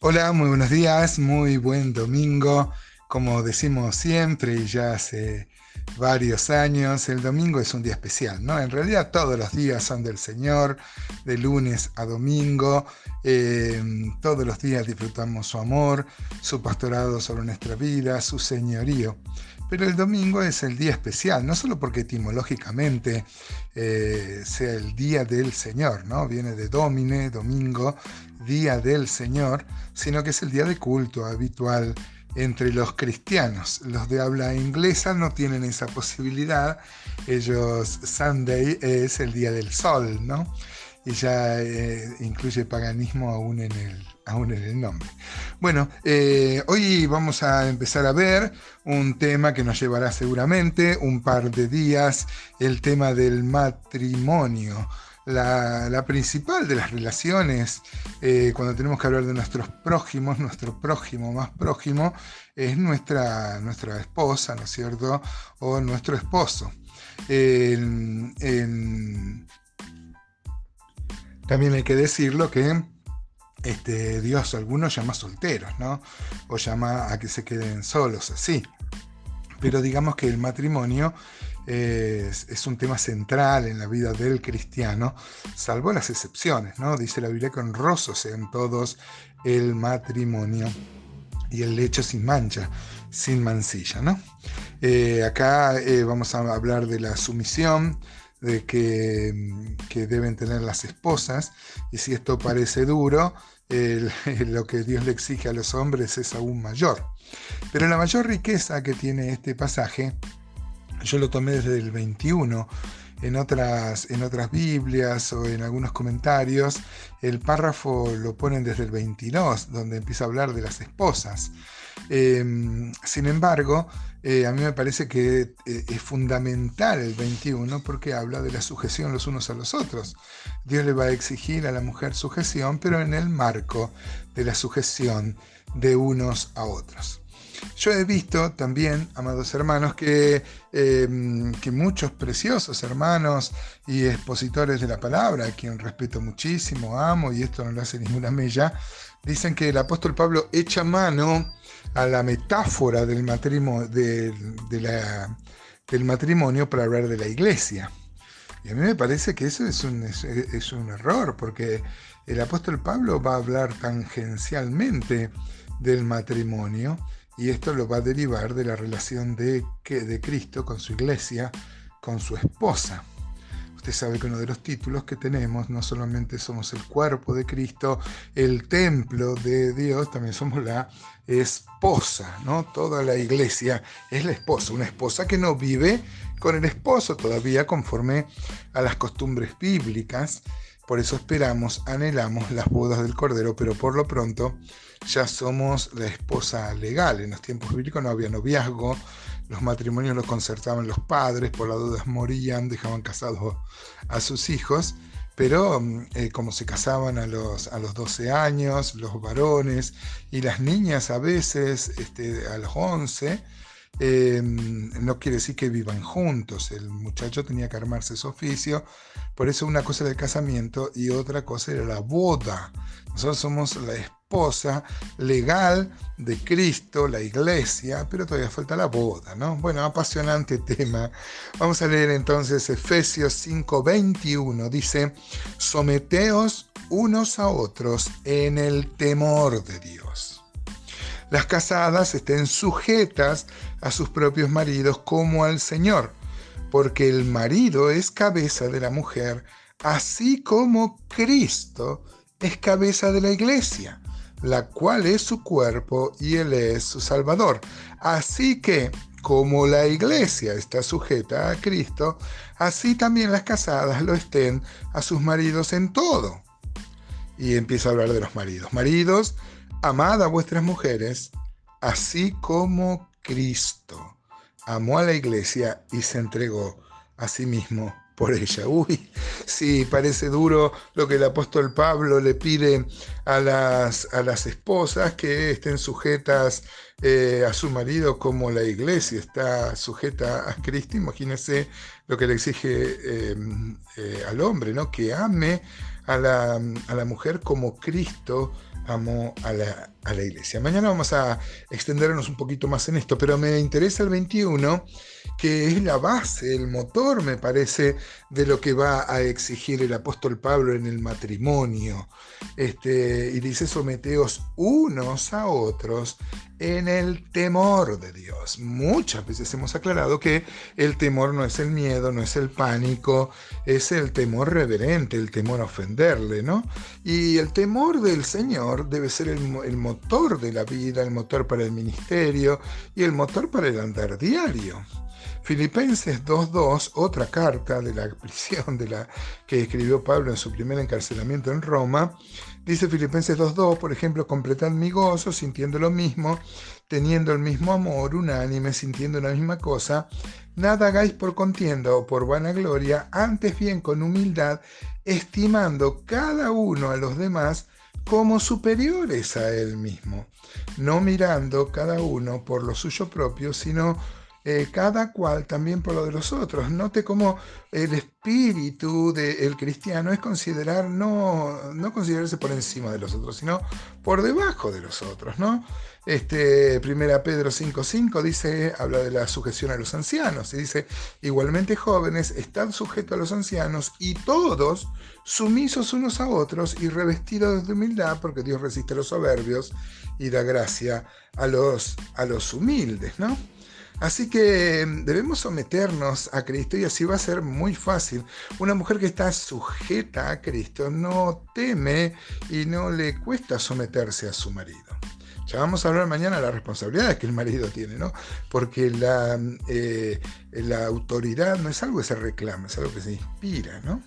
Hola, muy buenos días, muy buen domingo. Como decimos siempre y ya hace varios años, el domingo es un día especial, ¿no? En realidad todos los días son del Señor, de lunes a domingo. Eh, todos los días disfrutamos su amor, su pastorado sobre nuestra vida, su señorío. Pero el domingo es el día especial, no solo porque etimológicamente eh, sea el día del Señor, ¿no? Viene de domine, domingo, día del Señor, sino que es el día de culto habitual entre los cristianos. Los de habla inglesa no tienen esa posibilidad. Ellos, Sunday es el día del sol, ¿no? Y ya eh, incluye paganismo aún en el, aún en el nombre. Bueno, eh, hoy vamos a empezar a ver un tema que nos llevará seguramente un par de días, el tema del matrimonio. La, principal de las relaciones, eh, cuando tenemos que hablar de nuestros prójimos, nuestro prójimo más prójimo, es nuestra, nuestra esposa, ¿no es cierto? O nuestro esposo. también hay que decirlo que este, Dios algunos llama solteros, ¿no? O llama a que se queden solos, así. Pero digamos que el matrimonio es, un tema central en la vida del cristiano, salvo las excepciones, ¿no? Dice la Biblia que honrosos sean todos el matrimonio y el lecho sin mancha, sin mancilla, ¿no? Eh, acá eh, vamos a hablar de la sumisión, de que, que, deben tener las esposas, y si esto parece duro, lo que Dios le exige a los hombres es aún mayor. Pero la mayor riqueza que tiene este pasaje, yo lo tomé desde el 21, en otras, en otras Biblias o en algunos comentarios, el párrafo lo ponen desde el 22, donde empieza a hablar de las esposas. Em, sin embargo, eh, a mí me parece que eh, es fundamental el 21 porque habla de la sujeción los unos a los otros. Dios le va a exigir a la mujer sujeción, pero en el marco de la sujeción de unos a otros. Yo he visto también, amados hermanos, que, em, que, muchos preciosos hermanos y expositores de la palabra, a quien respeto muchísimo, amo, y esto no le hace ninguna mella, dicen que el apóstol Pablo echa mano a la metáfora del matrimonio, del matrimonio para hablar de la iglesia. Y a mí me parece que eso es un, es un error, porque el apóstol Pablo va a hablar tangencialmente del matrimonio y esto lo va a derivar de la relación de, de Cristo con su iglesia, con su esposa. Usted sabe que uno de los títulos que tenemos, no solamente somos el cuerpo de Cristo, el templo de Dios, también somos la esposa, ¿no? Toda la iglesia es la esposa, una esposa que no vive con el esposo todavía conforme a las costumbres bíblicas. Por eso esperamos, anhelamos las bodas del Cordero, pero por lo pronto ya somos la esposa legal. En los tiempos bíblicos no había noviazgo, los matrimonios los concertaban los padres, por las dudas morían, dejaban casados a sus hijos, pero mm, eh, como se casaban a los, a los 12 años, los varones y las niñas a veces este, a los 11, eh, no quiere decir que vivan juntos, el muchacho tenía que armarse su oficio, por eso una cosa era el casamiento y otra cosa era la boda. Nosotros somos la esposa legal de Cristo, la iglesia, pero todavía falta la boda, ¿no? Bueno, apasionante tema. Vamos a leer entonces Efesios 5:21. Dice, someteos unos a otros en el temor de Dios. Las casadas estén sujetas a sus propios maridos como al Señor, porque el marido es cabeza de la mujer, así como Cristo es cabeza de la iglesia la cual es su cuerpo y Él es su Salvador. Así que, como la iglesia está sujeta a Cristo, así también las casadas lo estén a sus maridos en todo. Y empieza a hablar de los maridos. Maridos, amad a vuestras mujeres, así como Cristo amó a la iglesia y se entregó a sí mismo por ella. Uy, sí, parece duro lo que el apóstol Pablo le pide a las, a las esposas que estén sujetas eh, a su marido como la iglesia está sujeta a Cristo. Imagínense lo que le exige em, eh, al hombre, ¿no? Que ame a la, a la mujer como Cristo amó a la, a la, iglesia. Mañana vamos a extendernos un poquito más en esto, pero me interesa el 21, que es la base, el motor, me parece, de lo que va a exigir el apóstol Pablo en el matrimonio. Este, y dice, someteos unos a otros en el temor de Dios. Muchas veces hemos aclarado que el temor no es el miedo, no es el pánico, es el temor reverente, el temor a ¿no? Y el temor del Señor debe ser el, el motor de la vida, el motor para el ministerio y el motor para el andar diario. Filipenses 2.2, otra carta de la prisión de la que escribió Pablo en su primer encarcelamiento en Roma, dice Filipenses 2.2, por ejemplo, completad mi gozo sintiendo lo mismo, teniendo el mismo amor, unánime, sintiendo la misma cosa, nada hagáis por contienda o por vanagloria, antes bien con humildad, estimando cada uno a los demás como superiores a él mismo, no mirando cada uno por lo suyo propio, sino eh, cada cual también por lo de los otros. Note cómo el espíritu del cristiano es considerar, no, no considerarse por encima de los otros, sino por debajo de los otros, ¿no? Este, primera Pedro 5.5 dice, habla de la sujeción a los ancianos, y dice, igualmente jóvenes, están sujetos a los ancianos y todos sumisos unos a otros y revestidos de humildad, porque Dios resiste a los soberbios y da gracia a los, a los humildes, ¿no? Así que mm, debemos someternos a Cristo y así va a ser muy fácil. Una mujer que está sujeta a Cristo no teme y no le cuesta someterse a su marido. Ya vamos a hablar mañana de las responsabilidades que el marido tiene, ¿no? Porque la, eh, la autoridad no es algo que se reclama, es algo que se inspira, ¿no?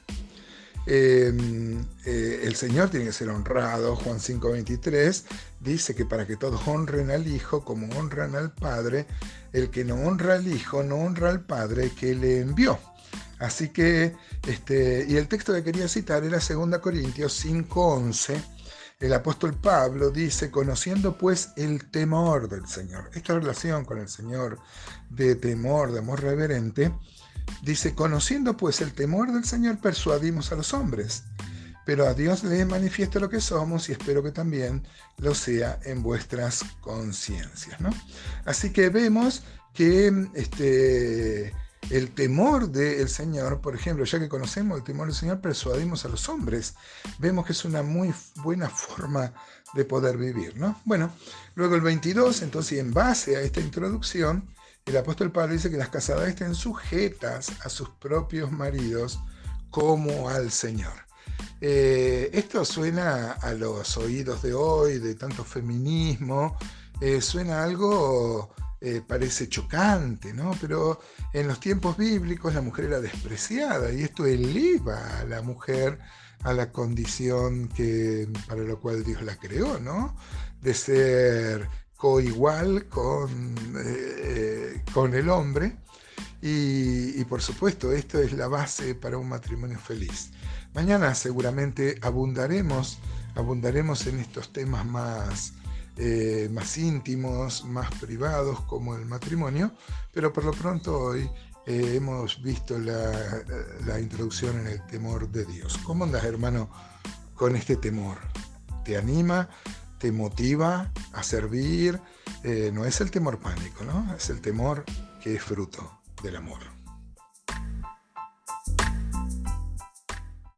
Em, eh, el Señor tiene que ser honrado. Juan 5:23 dice que para que todos honren al Hijo como honran al Padre, el que no honra al Hijo no honra al Padre que le envió. Así que, este, y el texto que quería citar era 2 Corintios 5:11. El apóstol Pablo dice, conociendo pues el temor del Señor, esta relación con el Señor de temor, de amor reverente, Dice, conociendo pues el temor del Señor, persuadimos a los hombres, pero a Dios le manifiesta lo que somos y espero que también lo sea en vuestras conciencias. ¿no? Así que vemos que este, el temor del Señor, por ejemplo, ya que conocemos el temor del Señor, persuadimos a los hombres. Vemos que es una muy buena forma de poder vivir. ¿no? Bueno, luego el 22, entonces en base a esta introducción, el apóstol Pablo dice que las casadas estén sujetas a sus propios maridos como al Señor. Eh, esto suena a los oídos de hoy, de tanto feminismo, eh, suena algo, eh, parece chocante, ¿no? Pero en los tiempos bíblicos la mujer era despreciada y esto eleva a la mujer a la condición que, para lo cual Dios la creó, ¿no? De ser coigual con, eh, con el hombre. Y, por supuesto, esto es la base para un matrimonio feliz. Mañana seguramente abundaremos, abundaremos en estos temas más, eh, más íntimos, más privados como el matrimonio, pero por lo pronto hoy eh, hemos visto la, la, introducción en el temor de Dios. ¿Cómo andas, hermano, con este temor? ¿Te anima? Te motiva a servir, eh, no es el temor pánico, ¿no? Es el temor que es fruto del amor.